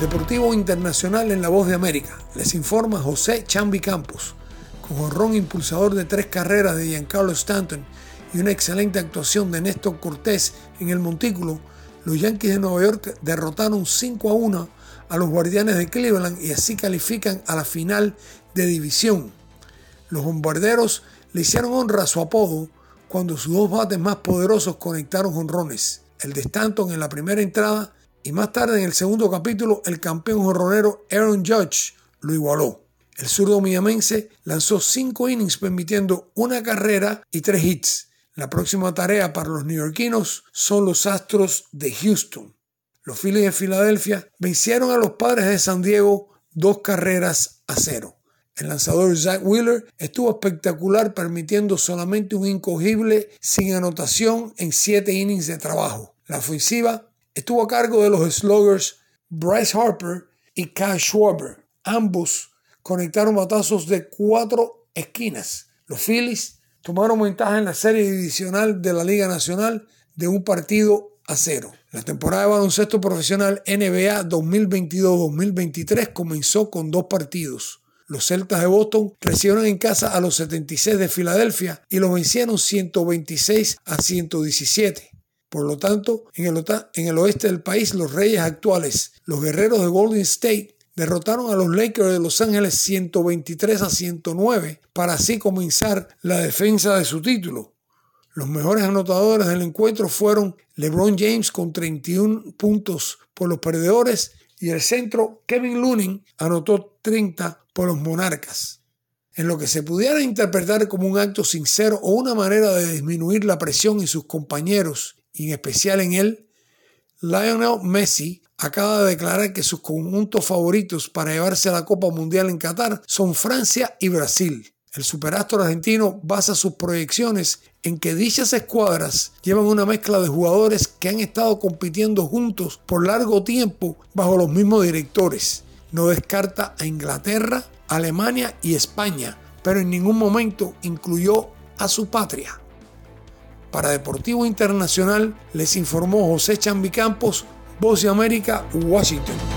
Deportivo Internacional en la Voz de América. Les informa José Chambi Campos. Con honrón impulsador de tres carreras de Giancarlo Stanton y una excelente actuación de Néstor Cortés en el montículo, los Yankees de Nueva York derrotaron 5 a 1 a los Guardianes de Cleveland y así califican a la final de división. Los bombarderos le hicieron honra a su apodo cuando sus dos bates más poderosos conectaron honrones, el de Stanton en la primera entrada y más tarde en el segundo capítulo el campeón jorronero Aaron Judge lo igualó. El zurdo miamense lanzó cinco innings permitiendo una carrera y tres hits. La próxima tarea para los neoyorquinos son los Astros de Houston. Los Phillies de Filadelfia vencieron a los Padres de San Diego dos carreras a cero. El lanzador Zach Wheeler estuvo espectacular permitiendo solamente un incogible sin anotación en siete innings de trabajo. La ofensiva estuvo a cargo de los sluggers Bryce Harper y Kyle Schwarber. Ambos conectaron batazos de cuatro esquinas. Los Phillies tomaron ventaja en la serie divisional de la Liga Nacional de un partido a cero. La temporada de baloncesto profesional NBA 2022-2023 comenzó con dos partidos. Los Celtas de Boston recibieron en casa a los 76 de Filadelfia y los vencieron 126 a 117. Por lo tanto, en el, oeste del país, los reyes actuales, los guerreros de Golden State, derrotaron a los Lakers de Los Ángeles 123 a 109 para así comenzar la defensa de su título. Los mejores anotadores del encuentro fueron LeBron James con 31 puntos por los perdedores y el centro Kevin Looney anotó 30 por los monarcas. En lo que se pudiera interpretar como un acto sincero o una manera de disminuir la presión en sus compañeros y en especial en él, Lionel Messi acaba de declarar que sus conjuntos favoritos para llevarse a la Copa Mundial en Qatar son Francia y Brasil. El superastro argentino basa sus proyecciones en que dichas escuadras llevan una mezcla de jugadores que han estado compitiendo juntos por largo tiempo bajo los mismos directores. No descarta a Inglaterra, Alemania y España, pero en ningún momento incluyó a su patria. Para Deportivo Internacional les informó José Chambicampos, Voz de América, Washington.